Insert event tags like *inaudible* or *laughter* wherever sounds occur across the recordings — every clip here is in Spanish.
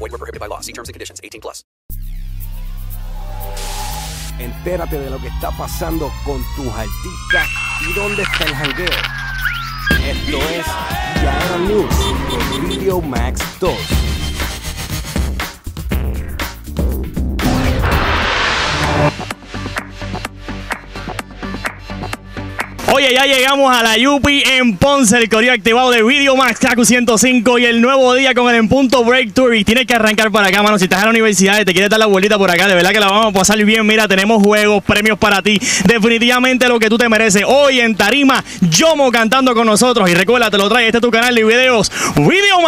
Were prohibited by law. See terms and conditions. 18 plus. Entérate de lo que está pasando con tus artistas y dónde está el jangueo. Esto es Yaera News por Video Max 2. Oye, ya llegamos a la Yupi en Ponce, el correo activado de Video Max Kaku 105 y el nuevo día con el En Punto Break Tour. Y tienes que arrancar para acá, mano. Si estás en la universidad y te quieres dar la vueltita por acá, de verdad que la vamos a pasar bien. Mira, tenemos juegos, premios para ti. Definitivamente lo que tú te mereces. Hoy en Tarima, Yomo cantando con nosotros. Y recuerda, te lo trae este es tu canal de videos, Video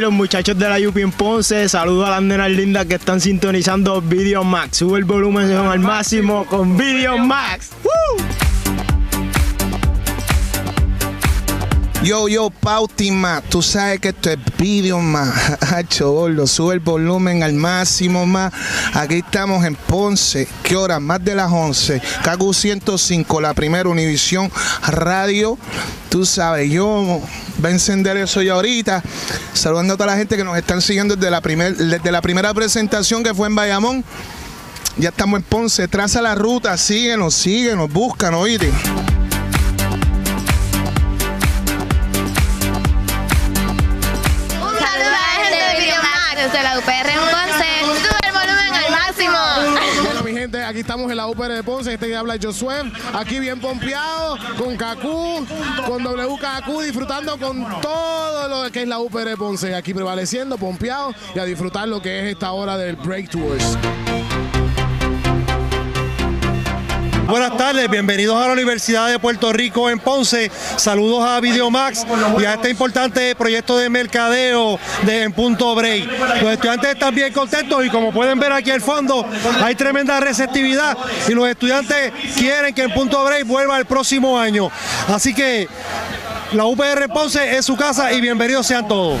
Los muchachos de la Yupi en Ponce, saludo a las nenas lindas que están sintonizando Video Max. Sube el volumen al máximo con Video Max. ¡Woo! Yo, yo, Pautima, tú sabes que esto es video más. *laughs* Gordo, sube el volumen al máximo más. Aquí estamos en Ponce. ¿Qué hora? Más de las 11. KQ 105, la primera Univisión Radio. Tú sabes, yo voy a encender eso ya ahorita. Saludando a toda la gente que nos están siguiendo desde la, primer, desde la primera presentación que fue en Bayamón. Ya estamos en Ponce. Traza la ruta, síguenos, síguenos, búscanos, oíste. UPR Ponce. Sube el volumen al máximo. Bueno, mi gente, aquí estamos en la UPR de Ponce. Este que habla Josué. Aquí bien pompeado, con Kaku, con WKQ, disfrutando con todo lo que es la UPR de Ponce. Aquí prevaleciendo, pompeado y a disfrutar lo que es esta hora del Break Tours. Buenas tardes, bienvenidos a la Universidad de Puerto Rico en Ponce. Saludos a Videomax y a este importante proyecto de mercadeo de En Punto Break. Los estudiantes están bien contentos y como pueden ver aquí al fondo hay tremenda receptividad y los estudiantes quieren que En Punto Break vuelva el próximo año. Así que la UPR Ponce es su casa y bienvenidos sean todos.